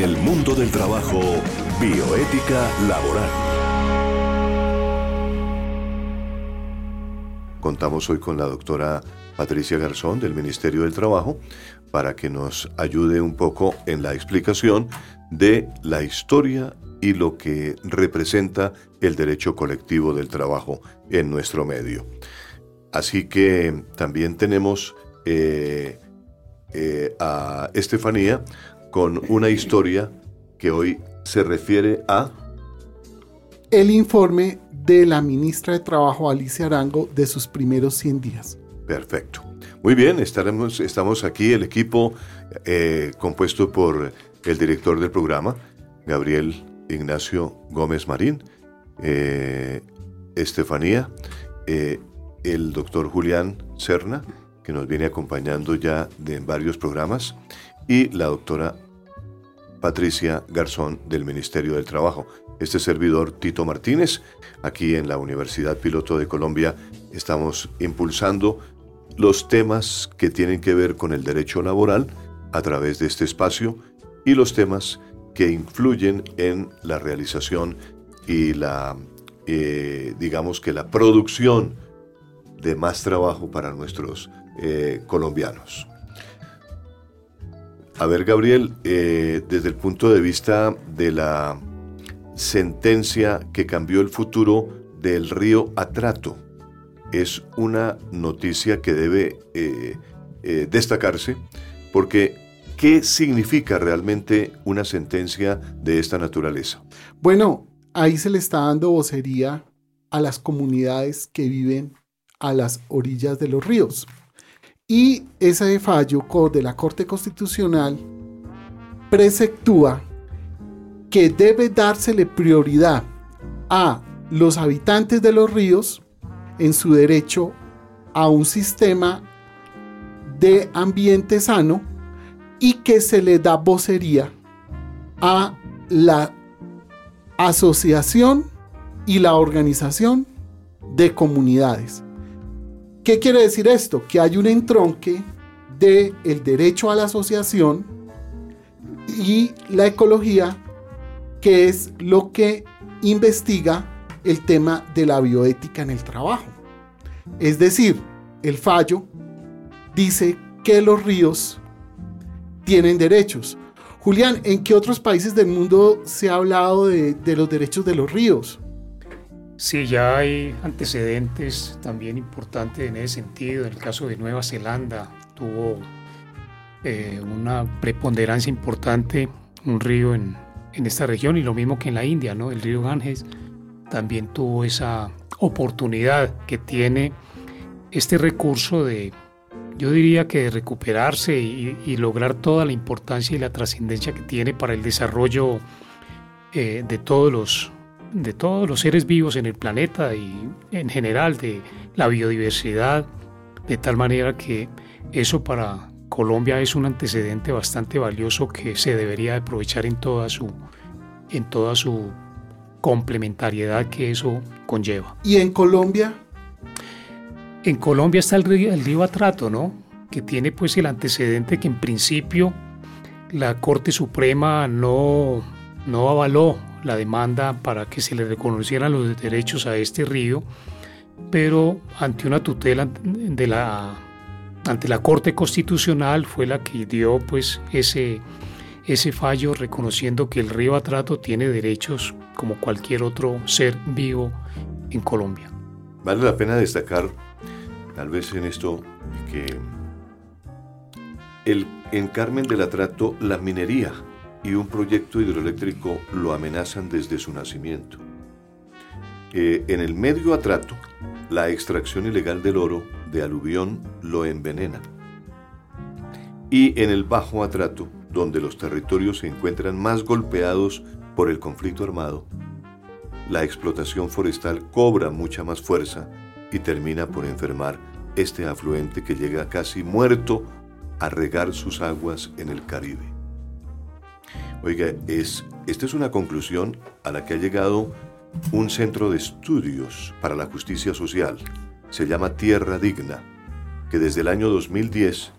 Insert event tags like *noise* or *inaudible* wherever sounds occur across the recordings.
En el mundo del trabajo, bioética laboral. Contamos hoy con la doctora Patricia Garzón del Ministerio del Trabajo para que nos ayude un poco en la explicación de la historia y lo que representa el derecho colectivo del trabajo en nuestro medio. Así que también tenemos eh, eh, a Estefanía con una historia que hoy se refiere a... El informe de la ministra de Trabajo Alicia Arango de sus primeros 100 días. Perfecto. Muy bien, estaremos, estamos aquí, el equipo eh, compuesto por el director del programa, Gabriel Ignacio Gómez Marín, eh, Estefanía, eh, el doctor Julián Cerna, que nos viene acompañando ya de varios programas, y la doctora Patricia Garzón del Ministerio del Trabajo. Este servidor Tito Martínez, aquí en la Universidad Piloto de Colombia, estamos impulsando los temas que tienen que ver con el derecho laboral a través de este espacio y los temas que influyen en la realización y la, eh, digamos que la producción de más trabajo para nuestros eh, colombianos. A ver, Gabriel, eh, desde el punto de vista de la sentencia que cambió el futuro del río Atrato, es una noticia que debe destacarse porque ¿Qué significa realmente una sentencia de esta naturaleza? Bueno, ahí se le está dando vocería a las comunidades que viven a las orillas de los ríos. Y ese fallo de la Corte Constitucional preceptúa que debe dársele prioridad a los habitantes de los ríos en su derecho a un sistema de ambiente sano y que se le da vocería a la asociación y la organización de comunidades. ¿Qué quiere decir esto? Que hay un entronque de el derecho a la asociación y la ecología, que es lo que investiga el tema de la bioética en el trabajo. Es decir, el fallo dice que los ríos tienen derechos. Julián, ¿en qué otros países del mundo se ha hablado de, los derechos de los ríos? Sí, ya hay antecedentes también importantes en ese sentido. En el caso de Nueva Zelanda tuvo eh, una preponderancia importante un río en, en, esta región y lo mismo que en la India, ¿no? El río Ganges también tuvo esa oportunidad que tiene este recurso de yo diría que de recuperarse y, lograr toda la importancia y la trascendencia que tiene para el desarrollo eh, de, todos los, de todos los seres vivos en el planeta y en general de la biodiversidad, de tal manera que eso para Colombia es un antecedente bastante valioso que se debería aprovechar en toda su, en toda su complementariedad que eso conlleva. ¿Y en Colombia? En Colombia está el río, el Atrato, ¿no? Que tiene pues el antecedente que en principio la Corte Suprema no, no avaló la demanda para que se le reconocieran los derechos a este río, pero ante una tutela de la ante la Corte Constitucional fue la que dio pues ese ese fallo reconociendo que el río Atrato tiene derechos como cualquier otro ser vivo en Colombia. Vale la pena destacar tal vez en esto que el, en Carmen del Atrato la minería y un proyecto hidroeléctrico lo amenazan desde su nacimiento. Eh, en el medio Atrato, la extracción ilegal del oro de aluvión lo envenena. Y en el Bajo Atrato, donde los territorios se encuentran más golpeados por el conflicto armado, la explotación forestal cobra mucha más fuerza y termina por enfermar este afluente que llega casi muerto a regar sus aguas en el Caribe. Oiga, es, esta es una conclusión a la que ha llegado un centro de estudios para la justicia social. Se llama Tierra Digna, que desde el año 2010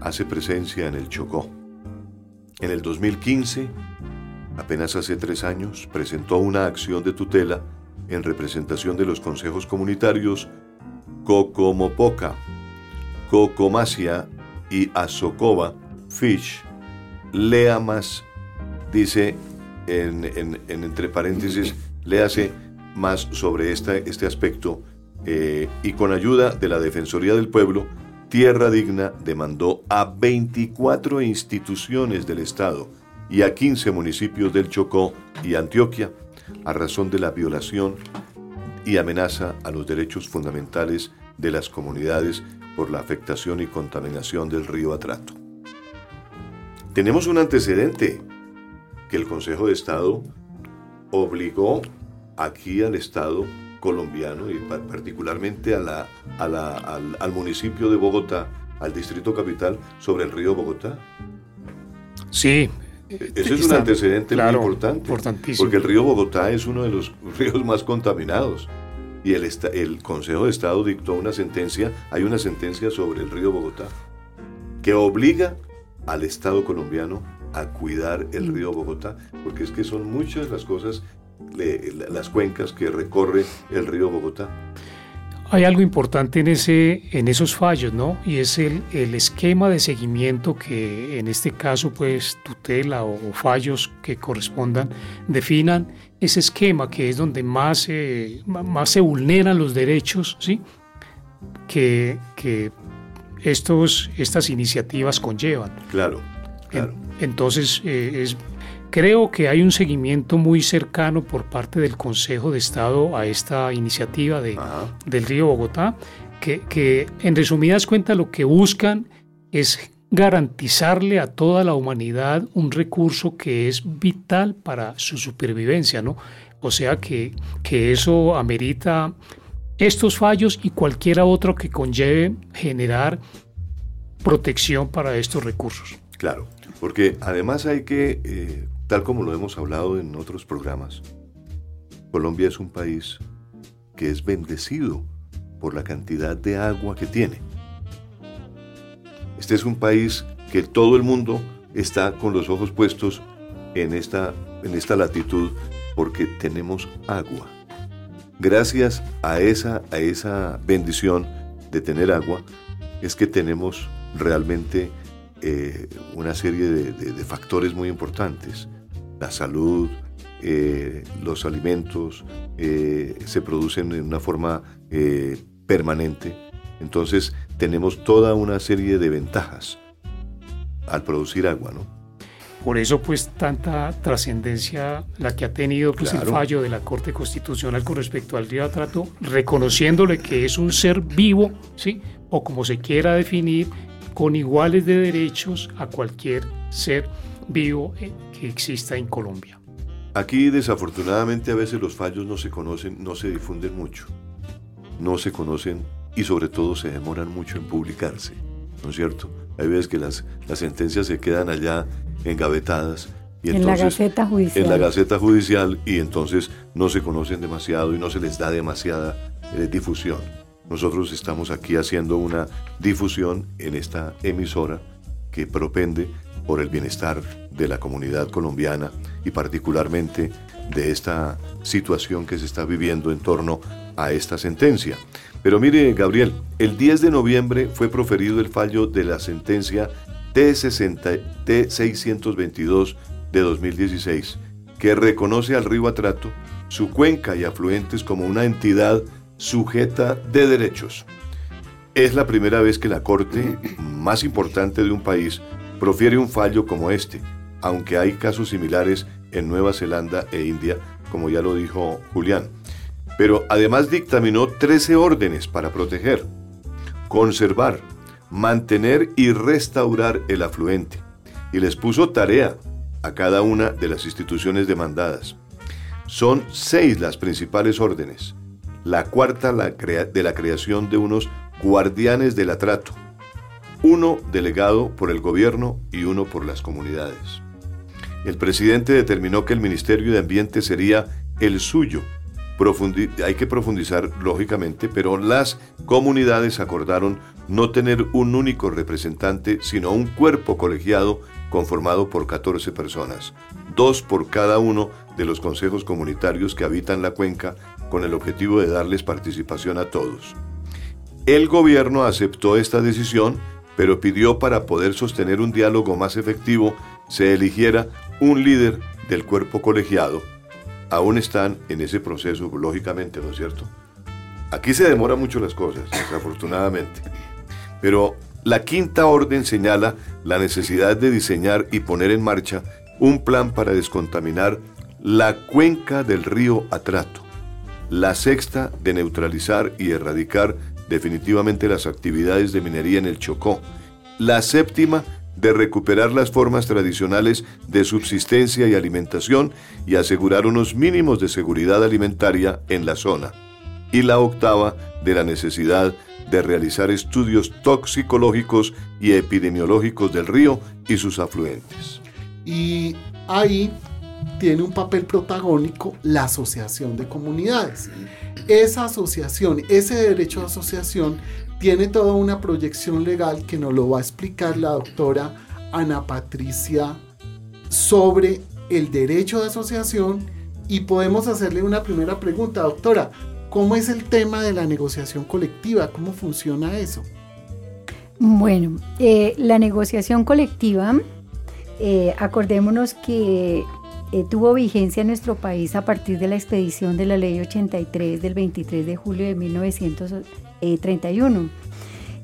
hace presencia en el Chocó. En el 2015 apenas hace tres años, presentó una acción de tutela en representación de los consejos comunitarios Cocomopoca, Cocomacia y Azokova Fish. Lea más, dice en, entre paréntesis, léase más sobre este aspecto eh, y con ayuda de la Defensoría del Pueblo, Tierra Digna demandó a 24 instituciones del Estado y a 15 municipios del Chocó y Antioquia a razón de la violación y amenaza a los derechos fundamentales de las comunidades por la afectación y contaminación del río Atrato. Tenemos un antecedente que el Consejo de Estado obligó aquí al Estado colombiano y particularmente a la, al, municipio de Bogotá, al distrito capital, sobre el río Bogotá. Sí. Ese es un antecedente muy importante. Porque el río Bogotá es uno de los *laughs* ríos más contaminados. Y el, el Consejo de Estado dictó una sentencia, hay una sentencia sobre el río Bogotá, que obliga al Estado colombiano a cuidar el río Bogotá, porque es que son muchas las cosas, las cuencas que recorre el río Bogotá. Hay algo importante en, ese, en esos fallos, ¿no? Y es el, el esquema de seguimiento que en este caso, pues, tutela o, fallos que correspondan, definan ese esquema que es donde más, más se vulneran los derechos, ¿sí? Que, que estos, estas iniciativas conllevan. Claro, claro. Entonces, eh, es, creo que hay un seguimiento muy cercano por parte del Consejo de Estado a esta iniciativa de, del río Bogotá, que, que en resumidas cuentas lo que buscan es garantizarle a toda la humanidad un recurso que es vital para su supervivencia, ¿no? O sea que, que eso amerita estos fallos y cualquiera otro que conlleve generar protección para estos recursos. Claro, porque además hay que, eh, tal como lo hemos hablado en otros programas, Colombia es un país que es bendecido por la cantidad de agua que tiene. Este es un país que todo el mundo está con los ojos puestos en esta, en esta latitud porque tenemos agua gracias a esa, a esa bendición de tener agua, es que tenemos realmente eh, una serie de, factores muy importantes. La salud, eh, los alimentos eh, se producen en una forma permanente. Entonces tenemos toda una serie de ventajas al producir agua, ¿no? Por eso pues tanta trascendencia la que ha tenido pues, el fallo de la Corte Constitucional con respecto al río Atrato, reconociéndole que es un ser vivo, ¿sí? o como se quiera definir, con iguales de derechos a cualquier ser vivo eh, que exista en Colombia. Aquí desafortunadamente a veces los fallos no se conocen, no se difunden mucho, no se conocen y sobre todo se demoran mucho en publicarse, ¿no es cierto? Hay veces que las, las sentencias se quedan allá engavetadas. Y en la Gaceta Judicial. En la Gaceta Judicial y entonces no se conocen demasiado y no se les da demasiada eh, difusión. Nosotros estamos aquí haciendo una difusión en esta emisora que propende por el bienestar de la comunidad colombiana y particularmente de esta situación que se está viviendo en torno a esta sentencia. Pero mire, Gabriel, el 10 de noviembre fue proferido el fallo de la sentencia T622 de 2016, que reconoce al río Atrato, su cuenca y afluentes como una entidad sujeta de derechos. Es la primera vez que la Corte más importante de un país profiere un fallo como este, aunque hay casos similares en Nueva Zelanda e India, como ya lo dijo Julián. Pero además dictaminó 13 órdenes para proteger, conservar, mantener y restaurar el afluente, y les puso tarea a cada una de las instituciones demandadas. Son seis las principales órdenes, la cuarta de la creación de unos guardianes del atrato, uno delegado por el gobierno y uno por las comunidades. El presidente determinó que el Ministerio de Ambiente sería el suyo. hay que profundizar lógicamente, pero las comunidades acordaron no tener un único representante, sino un cuerpo colegiado conformado por 14 personas, dos por cada uno de los consejos comunitarios que habitan la cuenca con el objetivo de darles participación a todos. El gobierno aceptó esta decisión, pero pidió para poder sostener un diálogo más efectivo se eligiera un líder del cuerpo colegiado. Aún están en ese proceso, lógicamente, ¿no es cierto? Aquí se demora mucho las cosas, desafortunadamente. Pero la quinta orden señala la necesidad de diseñar y poner en marcha un plan para descontaminar la cuenca del río Atrato. La sexta de neutralizar y erradicar definitivamente las actividades de minería en el Chocó. La séptima de recuperar las formas tradicionales de subsistencia y alimentación y asegurar unos mínimos de seguridad alimentaria en la zona y la octava de la necesidad de realizar estudios toxicológicos y epidemiológicos del río y sus afluentes. Y ahí tiene un papel protagónico la asociación de comunidades. Esa asociación, ese derecho de asociación, tiene toda una proyección legal que nos lo va a explicar la doctora Ana Patricia sobre el derecho de asociación y podemos hacerle una primera pregunta, doctora. ¿Cómo es el tema de la negociación colectiva? ¿Cómo funciona eso? Bueno, eh, la negociación colectiva, eh, acordémonos que eh, tuvo vigencia en nuestro país a partir de la expedición de la Ley 83 del 23 de julio de 1931.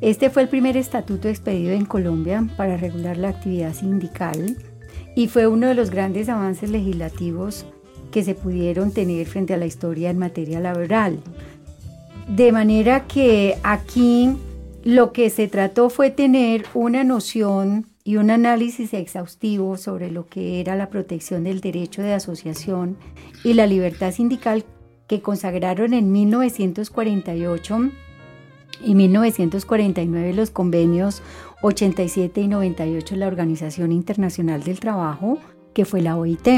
Este fue el primer estatuto expedido en Colombia para regular la actividad sindical y fue uno de los grandes avances legislativos que se pudieron tener frente a la historia en materia laboral. De manera que aquí lo que se trató fue tener una noción y un análisis exhaustivo sobre lo que era la protección del derecho de asociación y la libertad sindical que consagraron en 1948 y 1949 los convenios 87 y 98 de la Organización Internacional del Trabajo, que fue la OIT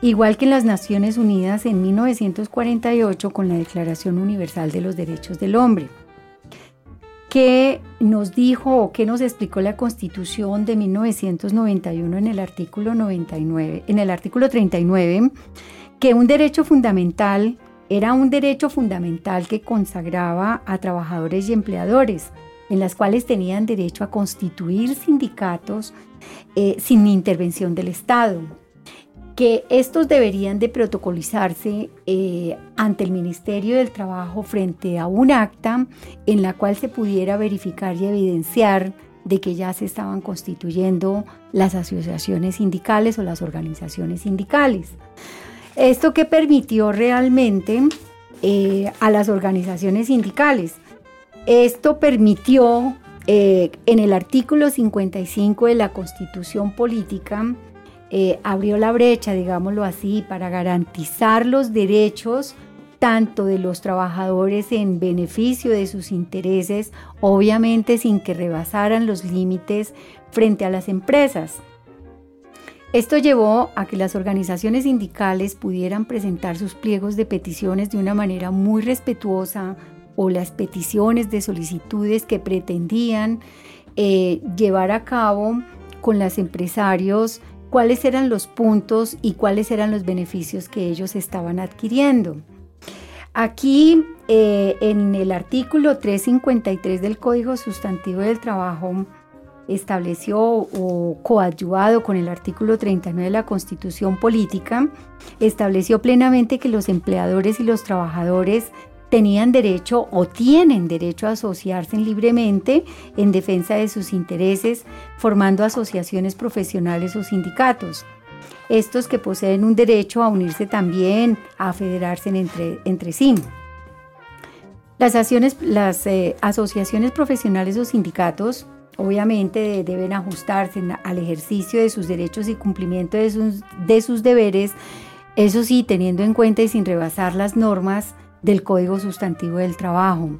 igual que en las Naciones Unidas en 1948 con la Declaración Universal de los Derechos del Hombre. ¿Qué nos dijo o qué nos explicó la Constitución de 1991 en el artículo 99, en el artículo 39, que un derecho fundamental era un derecho fundamental que consagraba a trabajadores y empleadores, en las cuales tenían derecho a constituir sindicatos eh, sin intervención del Estado, que estos deberían de protocolizarse eh, ante el Ministerio del Trabajo frente a un acta en la cual se pudiera verificar y evidenciar de que ya se estaban constituyendo las asociaciones sindicales o las organizaciones sindicales. Esto que permitió realmente eh, a las organizaciones sindicales. Esto permitió eh, en el artículo 55 de la Constitución Política eh, abrió la brecha, digámoslo así, para garantizar los derechos tanto de los trabajadores en beneficio de sus intereses, obviamente sin que rebasaran los límites frente a las empresas. Esto llevó a que las organizaciones sindicales pudieran presentar sus pliegos de peticiones de una manera muy respetuosa o las peticiones de solicitudes que pretendían eh, llevar a cabo con los empresarios cuáles eran los puntos y cuáles eran los beneficios que ellos estaban adquiriendo. Aquí eh, en el artículo 353 del Código Sustantivo del Trabajo estableció o coadyuvado con el artículo 39 de la Constitución Política, estableció plenamente que los empleadores y los trabajadores tenían derecho o tienen derecho a asociarse libremente en defensa de sus intereses, formando asociaciones profesionales o sindicatos. Estos que poseen un derecho a unirse también, a federarse entre, entre sí. Las, las eh, asociaciones profesionales o sindicatos obviamente deben ajustarse al ejercicio de sus derechos y cumplimiento de sus, de sus deberes, eso sí, teniendo en cuenta y sin rebasar las normas del Código Sustantivo del Trabajo.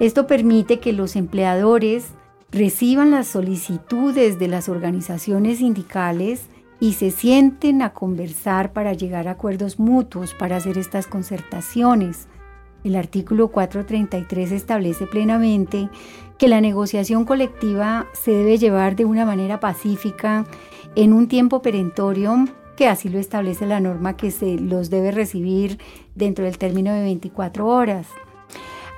Esto permite que los empleadores reciban las solicitudes de las organizaciones sindicales y se sienten a conversar para llegar a acuerdos mutuos, para hacer estas concertaciones. El artículo 433 establece plenamente que la negociación colectiva se debe llevar de una manera pacífica en un tiempo perentorio que así lo establece la norma que se los debe recibir dentro del término de 24 horas.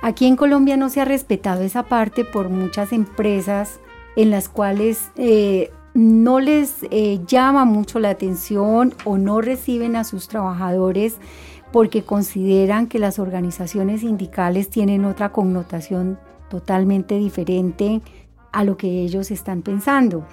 Aquí en Colombia no se ha respetado esa parte por muchas empresas en las cuales eh, no les eh, llama mucho la atención o no reciben a sus trabajadores porque consideran que las organizaciones sindicales tienen otra connotación totalmente diferente a lo que ellos están pensando.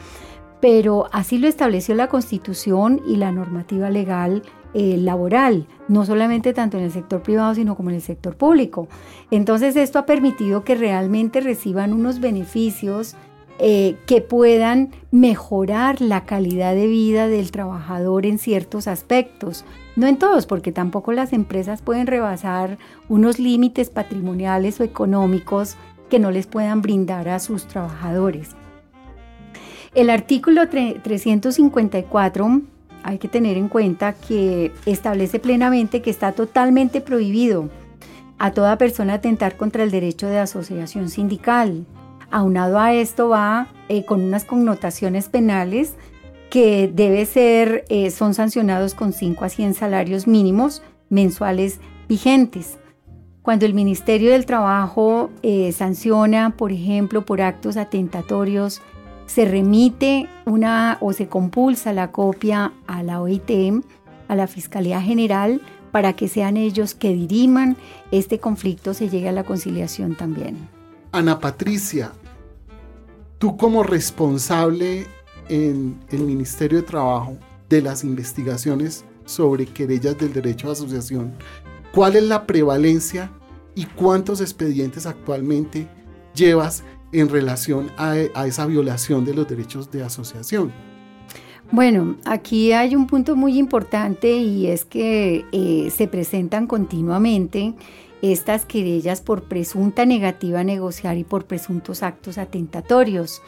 Pero así lo estableció la Constitución y la normativa legal eh, laboral, no solamente tanto en el sector privado, sino como en el sector público. Entonces esto ha permitido que realmente reciban unos beneficios eh, que puedan mejorar la calidad de vida del trabajador en ciertos aspectos. No en todos, porque tampoco las empresas pueden rebasar unos límites patrimoniales o económicos que no les puedan brindar a sus trabajadores. El artículo 354 hay que tener en cuenta que establece plenamente que está totalmente prohibido a toda persona atentar contra el derecho de asociación sindical, Aunado a esto va eh, con unas connotaciones penales que debe ser, eh, son sancionados con 5 a 100 salarios mínimos mensuales vigentes. Cuando el Ministerio del Trabajo eh, sanciona, por ejemplo, por actos atentatorios, se remite una o se compulsa la copia a la OIT, a la Fiscalía General, para que sean ellos que diriman este conflicto, se llegue a la conciliación también. Ana Patricia, tú como responsable en el Ministerio de Trabajo de las investigaciones sobre querellas del derecho de asociación, ¿cuál es la prevalencia y cuántos expedientes actualmente llevas en relación a, esa violación de los derechos de asociación? Bueno, aquí hay un punto muy importante y es que eh, se presentan continuamente estas querellas por presunta negativa a negociar y por presuntos actos atentatorios.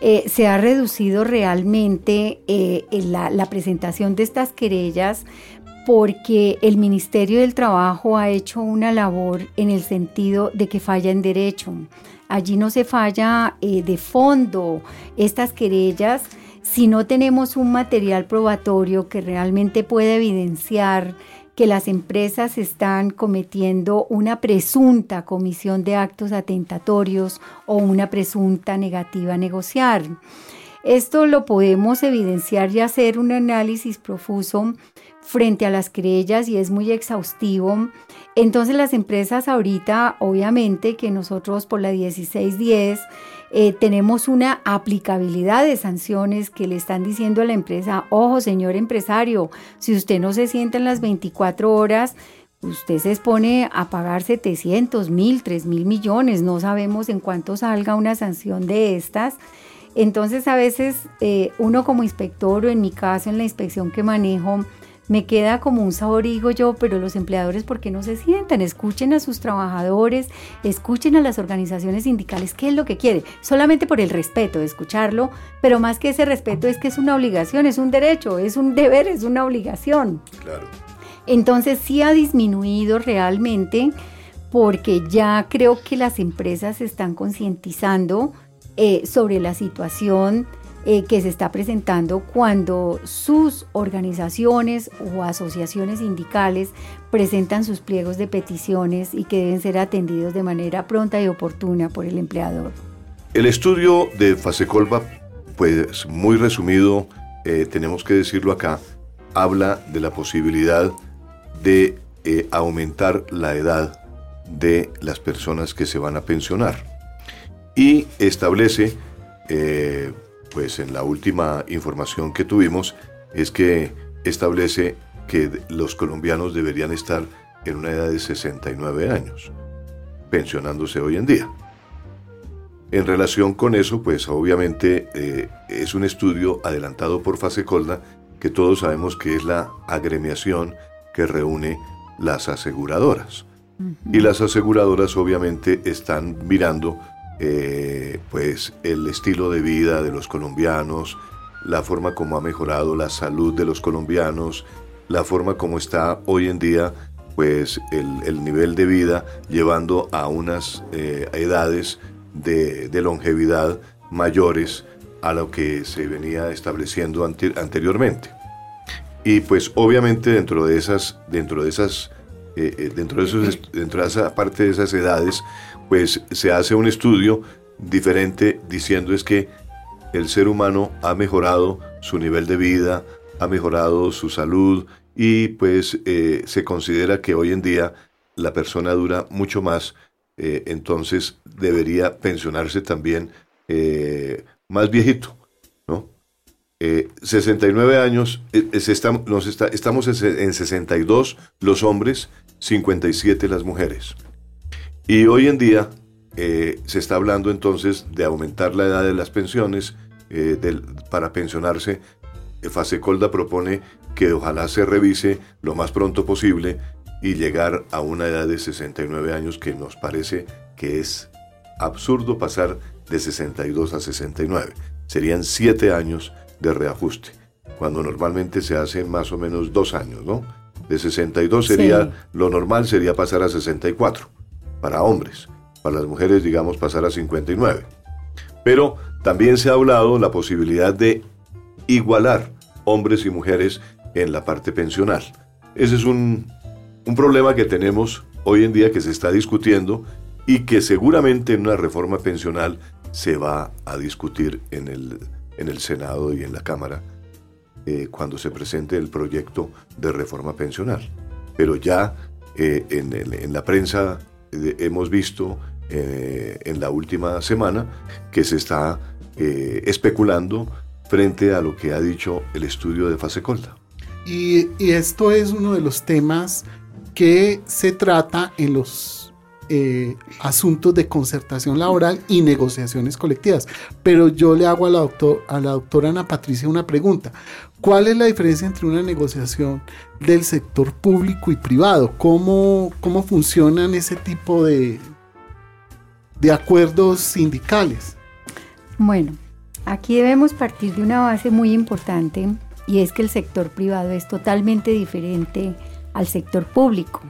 Eh, se ha reducido realmente eh, la, la presentación de estas querellas porque el Ministerio del Trabajo ha hecho una labor en el sentido de que falla en derecho. Allí no se falla eh, de fondo estas querellas si no tenemos un material probatorio que realmente pueda evidenciar que las empresas están cometiendo una presunta comisión de actos atentatorios o una presunta negativa a negociar. Esto lo podemos evidenciar y hacer un análisis profuso frente a las querellas y es muy exhaustivo. Entonces las empresas ahorita, obviamente que nosotros por la 1610 eh, tenemos una aplicabilidad de sanciones que le están diciendo a la empresa, ojo señor empresario, si usted no se sienta en las 24 horas, usted se expone a pagar 700 mil, 3 mil millones, no sabemos en cuánto salga una sanción de estas. Entonces a veces eh, uno como inspector o en mi caso en la inspección que manejo, me queda como un sabor y digo yo, pero los empleadores, ¿por qué no se sientan? Escuchen a sus trabajadores, escuchen a las organizaciones sindicales, ¿qué es lo que quiere? Solamente por el respeto de escucharlo, pero más que ese respeto es que es una obligación, es un derecho, es un deber, es una obligación. Claro. Entonces sí ha disminuido realmente porque ya creo que las empresas se están concientizando eh, sobre la situación eh, que se está presentando cuando sus organizaciones o asociaciones sindicales presentan sus pliegos de peticiones y que deben ser atendidos de manera pronta y oportuna por el empleador. El estudio de Fasecolva, pues muy resumido, eh, tenemos que decirlo acá, habla de la posibilidad de eh, aumentar la edad de las personas que se van a pensionar y establece pues en la última información que tuvimos es que establece que los colombianos deberían estar en una edad de 69 años, pensionándose hoy en día. En relación con eso, pues obviamente eh, es un estudio adelantado por Fasecolda que todos sabemos que es la agremiación que reúne las aseguradoras. Y las aseguradoras obviamente están mirando eh, pues el estilo de vida de los colombianos, la forma como ha mejorado la salud de los colombianos, la forma como está hoy en día pues el, nivel de vida llevando a unas eh, edades de, longevidad mayores a lo que se venía estableciendo anteriormente. Y pues obviamente dentro de esas, dentro de esas, eh, dentro, de esos, dentro de esa parte de esas edades, pues se hace un estudio diferente diciendo es que el ser humano ha mejorado su nivel de vida, ha mejorado su salud y pues eh, se considera que hoy en día la persona dura mucho más, entonces debería pensionarse también más viejito, ¿no? 69 eh, años, eh, estamos en 62 los hombres, 57 las mujeres. Y hoy en día eh, se está hablando entonces de aumentar la edad de las pensiones para pensionarse. Fasecolda propone que ojalá se revise lo más pronto posible y llegar a una edad de 69 años que nos parece que es absurdo pasar de 62 a 69. Serían 7 años de reajuste, cuando normalmente se hace más o menos dos años, ¿no? De 62 sería, lo normal sería pasar a 64, para hombres, para las mujeres digamos pasar a 59. Pero también se ha hablado la posibilidad de igualar hombres y mujeres en la parte pensional. Ese es un, un problema que tenemos hoy en día que se está discutiendo y que seguramente en una reforma pensional se va a discutir en el en el Senado y en la Cámara eh, cuando se presente el proyecto de reforma pensional. Pero ya eh, en, la prensa hemos visto en la última semana que se está especulando frente a lo que ha dicho el estudio de fase colta. Y, y esto es uno de los temas que se trata en los eh, asuntos de concertación laboral y negociaciones colectivas. Pero yo le hago a la, doctor, a la doctora Ana Patricia una pregunta. ¿Cuál es la diferencia entre una negociación del sector público y privado? ¿Cómo, cómo funcionan ese tipo de, de acuerdos sindicales? Bueno, aquí debemos partir de una base muy importante y es que el sector privado es totalmente diferente al sector público.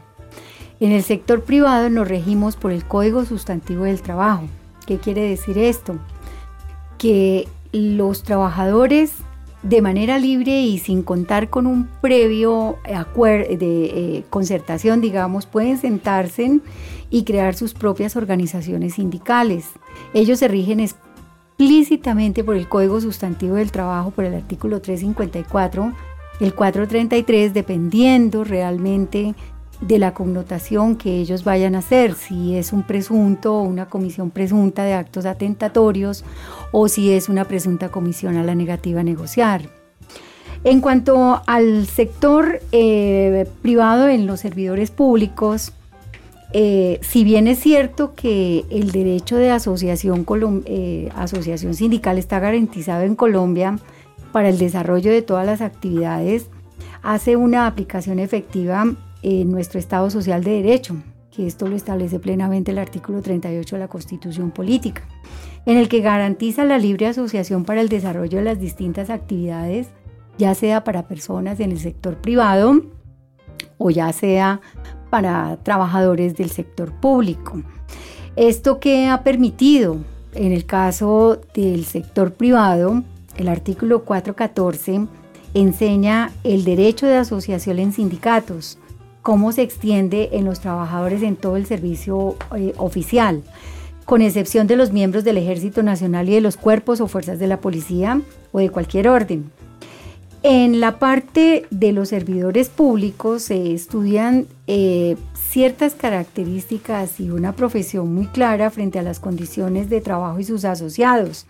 En el sector privado nos regimos por el Código Sustantivo del Trabajo. ¿Qué quiere decir esto? Que los trabajadores de manera libre y sin contar con un previo acuerdo de eh, concertación, digamos, pueden sentarse y crear sus propias organizaciones sindicales. Ellos se rigen explícitamente por el Código Sustantivo del Trabajo, por el artículo 354, el 433, dependiendo realmente de la connotación que ellos vayan a hacer, si es un presunto o una comisión presunta de actos atentatorios o si es una presunta comisión a la negativa a negociar. En cuanto al sector eh, privado en los servidores públicos, eh, si bien es cierto que el derecho de asociación, eh, asociación sindical está garantizado en Colombia para el desarrollo de todas las actividades, hace una aplicación efectiva en nuestro Estado Social de Derecho, que esto lo establece plenamente el artículo 38 de la Constitución Política, en el que garantiza la libre asociación para el desarrollo de las distintas actividades, ya sea para personas en el sector privado o ya sea para trabajadores del sector público. Esto que ha permitido, en el caso del sector privado, el artículo 414 enseña el derecho de asociación en sindicatos, cómo se extiende en los trabajadores en todo el servicio eh, oficial, con excepción de los miembros del Ejército Nacional y de los cuerpos o fuerzas de la policía o de cualquier orden. En la parte de los servidores públicos se estudian eh, ciertas características y una profesión muy clara frente a las condiciones de trabajo y sus asociados.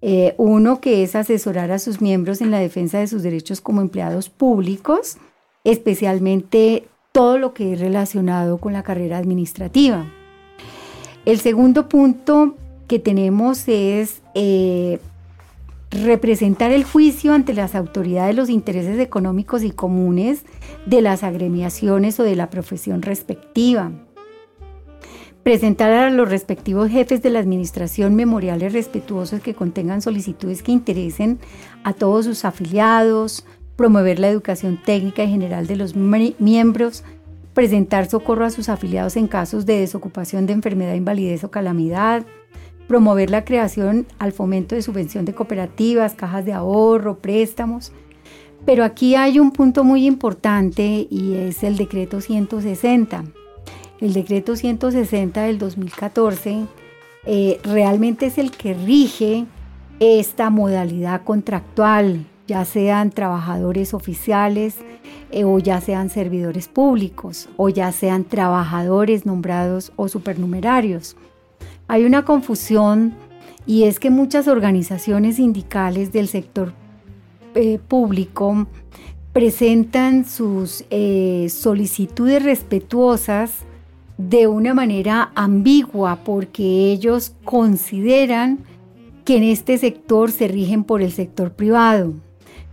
Eh, uno que es asesorar a sus miembros en la defensa de sus derechos como empleados públicos, especialmente todo lo que es relacionado con la carrera administrativa. El segundo punto que tenemos es eh, representar el juicio ante las autoridades los intereses económicos y comunes de las agremiaciones o de la profesión respectiva. Presentar a los respectivos jefes de la administración memoriales respetuosos que contengan solicitudes que interesen a todos sus afiliados, promover la educación técnica y general de los miembros, presentar socorro a sus afiliados en casos de desocupación de enfermedad, invalidez o calamidad, promover la creación al fomento de subvención de cooperativas, cajas de ahorro, préstamos, Pero aquí hay un punto muy importante y es el decreto 160. El decreto 160 del 2014 eh, realmente es el que rige esta modalidad contractual, ya sean trabajadores oficiales eh, o ya sean servidores públicos o ya sean trabajadores nombrados o supernumerarios. Hay una confusión y es que muchas organizaciones sindicales del sector eh, público presentan sus eh, solicitudes respetuosas de una manera ambigua porque ellos consideran que en este sector se rigen por el sector privado.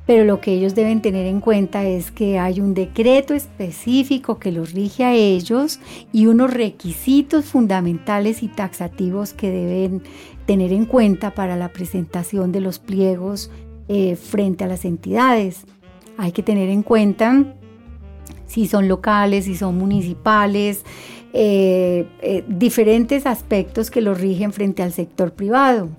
Pero lo que ellos deben tener en cuenta es que hay un decreto específico que los rige a ellos y unos requisitos fundamentales y taxativos que deben tener en cuenta para la presentación de los pliegos eh, frente a las entidades. Hay que tener en cuenta si son locales, si son municipales, eh, eh, diferentes aspectos que los rigen frente al sector privado.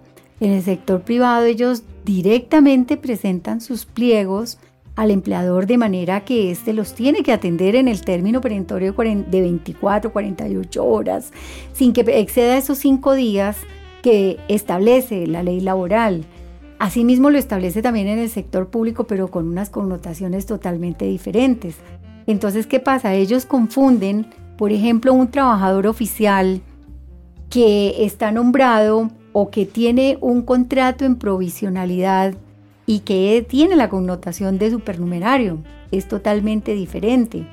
En el sector privado ellos directamente presentan sus pliegos al empleador de manera que éste los tiene que atender en el término perentorio de 24, 48 horas, sin que exceda esos cinco días que establece la ley laboral. Asimismo lo establece también en el sector público, pero con unas connotaciones totalmente diferentes. Entonces, ¿qué pasa? Ellos confunden, por ejemplo, un trabajador oficial que está nombrado o que tiene un contrato en provisionalidad y que tiene la connotación de supernumerario. Es totalmente diferente.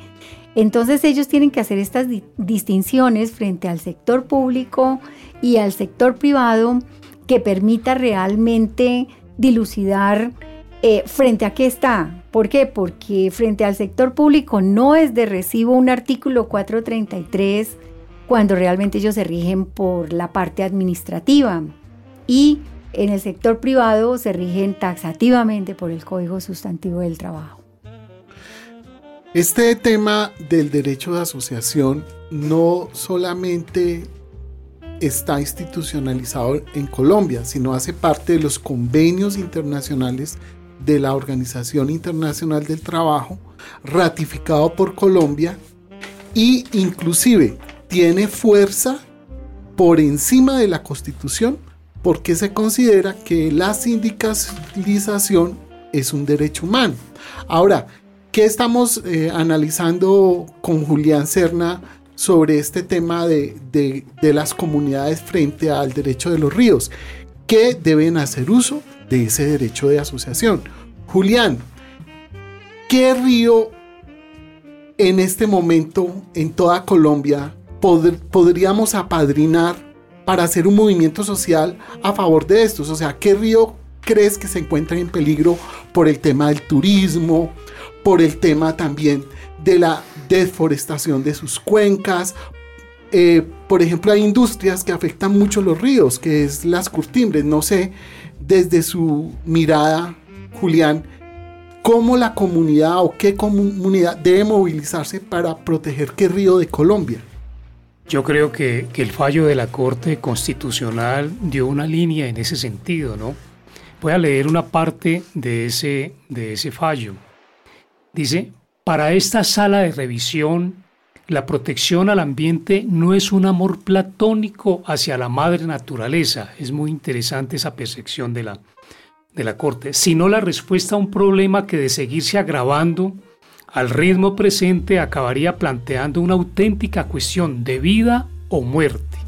Entonces ellos tienen que hacer estas distinciones frente al sector público y al sector privado que permita realmente dilucidar eh, frente a qué está. ¿Por qué? Porque frente al sector público no es de recibo un artículo 433 cuando realmente ellos se rigen por la parte administrativa y en el sector privado se rigen taxativamente por el Código Sustantivo del Trabajo. Este tema del derecho de asociación no solamente está institucionalizado en Colombia, sino hace parte de los convenios internacionales de la Organización Internacional del Trabajo, ratificado por Colombia y inclusive tiene fuerza por encima de la Constitución porque se considera que la sindicalización es un derecho humano. Ahora, ¿qué estamos eh, analizando con Julián Serna sobre este tema de, de, las comunidades frente al derecho de los ríos? que deben hacer uso de ese derecho de asociación. Julián, ¿qué río en este momento en toda Colombia podríamos apadrinar para hacer un movimiento social a favor de estos? O sea, ¿qué río crees que se encuentra en peligro por el tema del turismo, por el tema también de la deforestación de sus cuencas? Eh, por ejemplo, hay industrias que afectan mucho los ríos, que es las curtimbres. No sé, desde su mirada, Julián, cómo la comunidad o qué comunidad debe movilizarse para proteger qué río de Colombia. Yo creo que, el fallo de la Corte Constitucional dio una línea en ese sentido, ¿no? Voy a leer una parte de ese, de ese fallo. Dice, para esta sala de revisión, la protección al ambiente no es un amor platónico hacia la madre naturaleza, es muy interesante esa percepción de la, de la Corte, sino la respuesta a un problema que de seguirse agravando al ritmo presente acabaría planteando una auténtica cuestión de vida o muerte.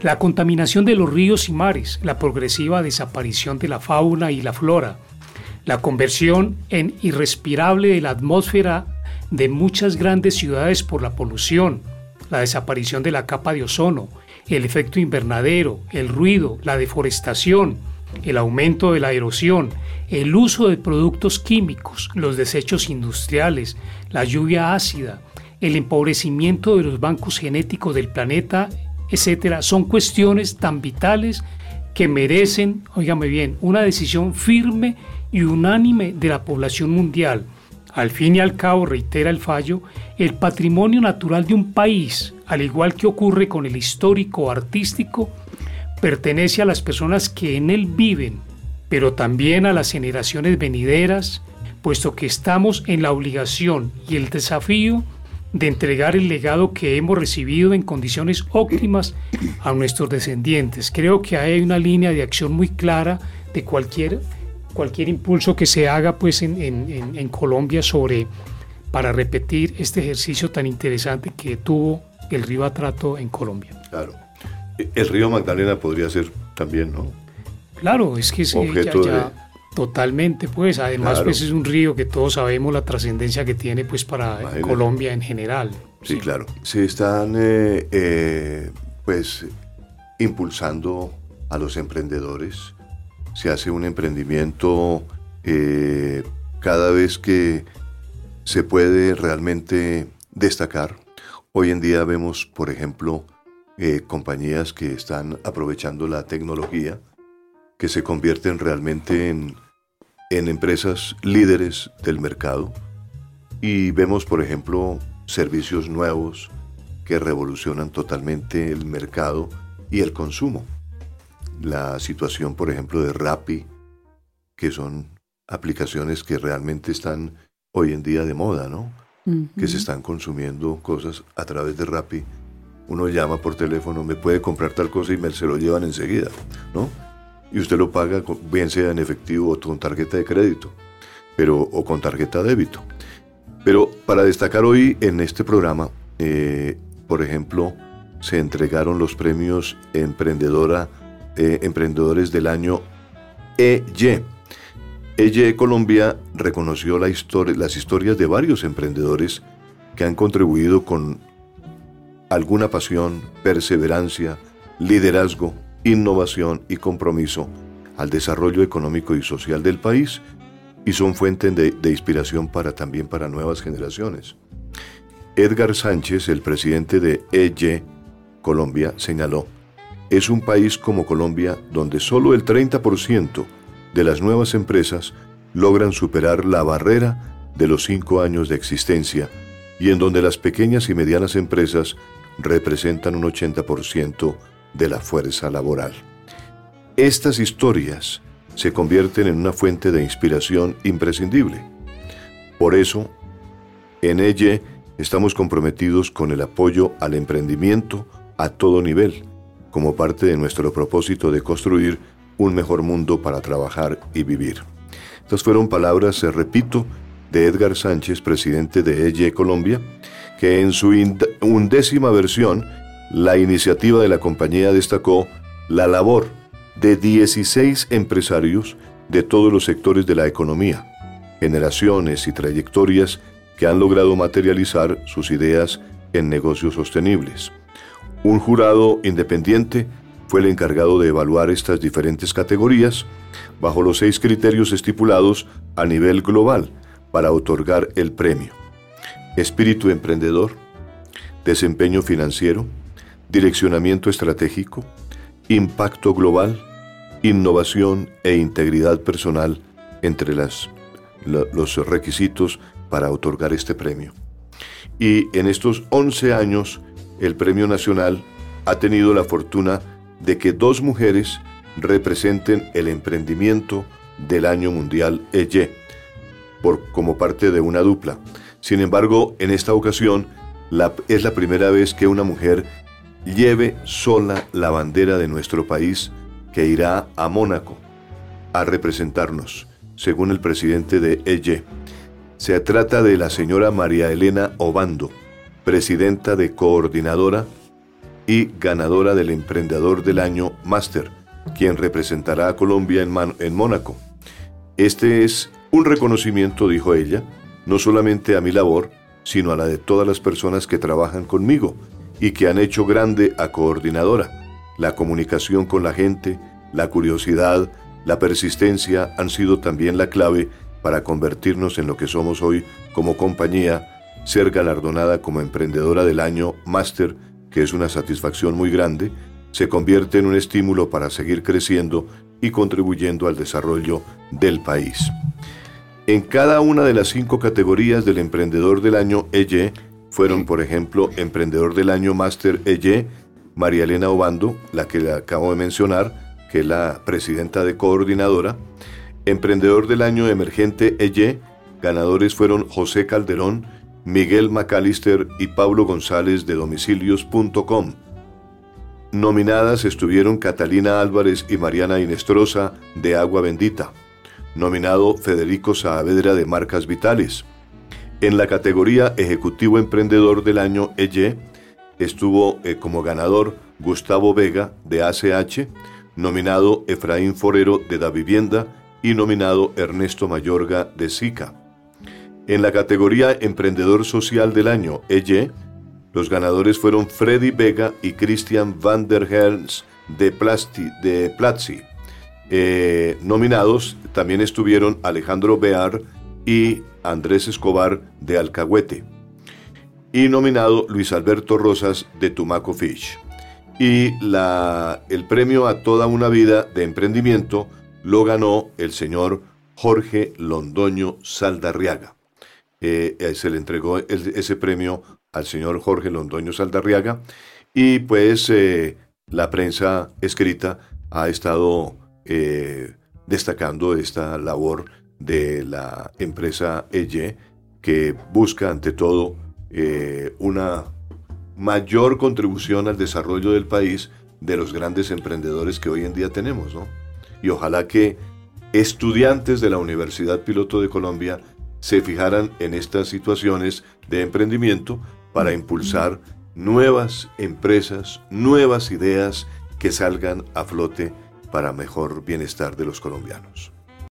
La contaminación de los ríos y mares, la progresiva desaparición de la fauna y la flora, la conversión en irrespirable de la atmósfera de muchas grandes ciudades por la polución, la desaparición de la capa de ozono, el efecto invernadero, el ruido, la deforestación, el aumento de la erosión, el uso de productos químicos, los desechos industriales, la lluvia ácida, el empobrecimiento de los bancos genéticos del planeta, etcétera, son cuestiones tan vitales que merecen, óigame bien, una decisión firme y unánime de la población mundial. Al fin y al cabo, reitera el fallo, el patrimonio natural de un país, al igual que ocurre con el histórico artístico, pertenece a las personas que en él viven, pero también a las generaciones venideras, puesto que estamos en la obligación y el desafío de entregar el legado que hemos recibido en condiciones óptimas a nuestros descendientes. Creo que hay una línea de acción muy clara de cualquier, cualquier impulso que se haga pues, en, Colombia sobre, para repetir este ejercicio tan interesante que tuvo el río Atrato en Colombia. Claro. El río Magdalena podría ser también, ¿no? Claro, es que sí, ya, ya, totalmente, pues. Además, pues es un río que todos sabemos la trascendencia que tiene, pues, para Colombia en general. Sí, claro. Se están, eh, eh, pues, impulsando a los emprendedores. Se hace un emprendimiento eh, cada vez que se puede realmente destacar. Hoy en día vemos, por ejemplo, compañías que están aprovechando la tecnología que se convierten realmente en, en empresas líderes del mercado y vemos, por ejemplo, servicios nuevos que revolucionan totalmente el mercado y el consumo. La situación, por ejemplo, de Rappi, que son aplicaciones que realmente están hoy en día de moda, ¿no? Que se están consumiendo cosas a través de Rappi. Uno llama por teléfono, me puede comprar tal cosa y me se lo llevan enseguida, ¿no? y usted lo paga bien sea en efectivo o con tarjeta de crédito, pero o con tarjeta de débito. Pero para destacar hoy en este programa, eh, por ejemplo, se entregaron los premios Emprendedora, eh, Emprendedores del Año EY. EY Colombia reconoció las historias de varios emprendedores que han contribuido con alguna pasión, perseverancia, liderazgo, innovación y compromiso al desarrollo económico y social del país y son fuente de, inspiración para también para nuevas generaciones. Edgar Sánchez, el presidente de EY Colombia, señaló, es un país como Colombia donde solo el 30% de las nuevas empresas logran superar la barrera de los cinco años de existencia y en donde las pequeñas y medianas empresas representan un 80% de la fuerza laboral. Estas historias se convierten en una fuente de inspiración imprescindible. Por eso, en ella estamos comprometidos con el apoyo al emprendimiento a todo nivel, como parte de nuestro propósito de construir un mejor mundo para trabajar y vivir. Estas fueron palabras, se repito, de Edgar Sánchez, presidente de EYE Colombia, que en su undécima versión la iniciativa de la compañía destacó la labor de 16 empresarios de todos los sectores de la economía, generaciones y trayectorias que han logrado materializar sus ideas en negocios sostenibles. Un jurado independiente fue el encargado de evaluar estas diferentes categorías bajo los seis criterios estipulados a nivel global para otorgar el premio. Espíritu emprendedor, desempeño financiero, direccionamiento estratégico, impacto global, innovación e integridad personal entre las, los requisitos para otorgar este premio. Y en estos 11 años, el Premio Nacional ha tenido la fortuna de que dos mujeres representen el emprendimiento del Año Mundial EYE, por, como parte de una dupla. Sin embargo, en esta ocasión es la primera vez que una mujer lleve sola la bandera de nuestro país que irá a Mónaco a representarnos, según el presidente de EYE. Se trata de la señora María Elena Obando, presidenta de Coordinadora y ganadora del Emprendedor del Año Máster, quien representará a Colombia en Mónaco. Este es un reconocimiento, dijo ella, no solamente a mi labor, sino a la de todas las personas que trabajan conmigo y que han hecho grande a Coordinadora. La comunicación con la gente, la curiosidad, la persistencia han sido también la clave para convertirnos en lo que somos hoy como compañía, ser galardonada como emprendedora del año máster, que es una satisfacción muy grande, se convierte en un estímulo para seguir creciendo y contribuyendo al desarrollo del país. En cada una de las cinco categorías del emprendedor del año EYE, fueron, por ejemplo, Emprendedor del Año Master EYE, María Elena Obando, la que le acabo de mencionar, que es la presidenta de coordinadora, Emprendedor del Año Emergente EYE, ganadores fueron José Calderón, Miguel McAllister y Pablo González de domicilios.com. Nominadas estuvieron Catalina Álvarez y Mariana Inestrosa de Agua Bendita. Nominado Federico Saavedra de Marcas Vitales. En la categoría Ejecutivo Emprendedor del Año EYE estuvo eh, como ganador Gustavo Vega de ACH, nominado Efraín Forero de Da Vivienda y nominado Ernesto Mayorga de SICA. En la categoría Emprendedor Social del Año EYE, los ganadores fueron Freddy Vega y Christian van der Helms de, de Platzi. Eh, nominados también estuvieron Alejandro Bear y Andrés Escobar de Alcahuete. Y nominado Luis Alberto Rosas de Tumaco Fish. Y la, el premio a toda una vida de emprendimiento lo ganó el señor Jorge Londoño Saldarriaga. Eh, eh, se le entregó ese premio al señor Jorge Londoño Saldarriaga y pues la prensa escrita ha estado destacando esta labor de la empresa EYE que busca ante todo una mayor contribución al desarrollo del país de los grandes emprendedores que hoy en día tenemos, ¿no? Y ojalá que estudiantes de la Universidad Piloto de Colombia se fijaran en estas situaciones de emprendimiento para impulsar nuevas empresas, nuevas ideas que salgan a flote para mejor bienestar de los colombianos.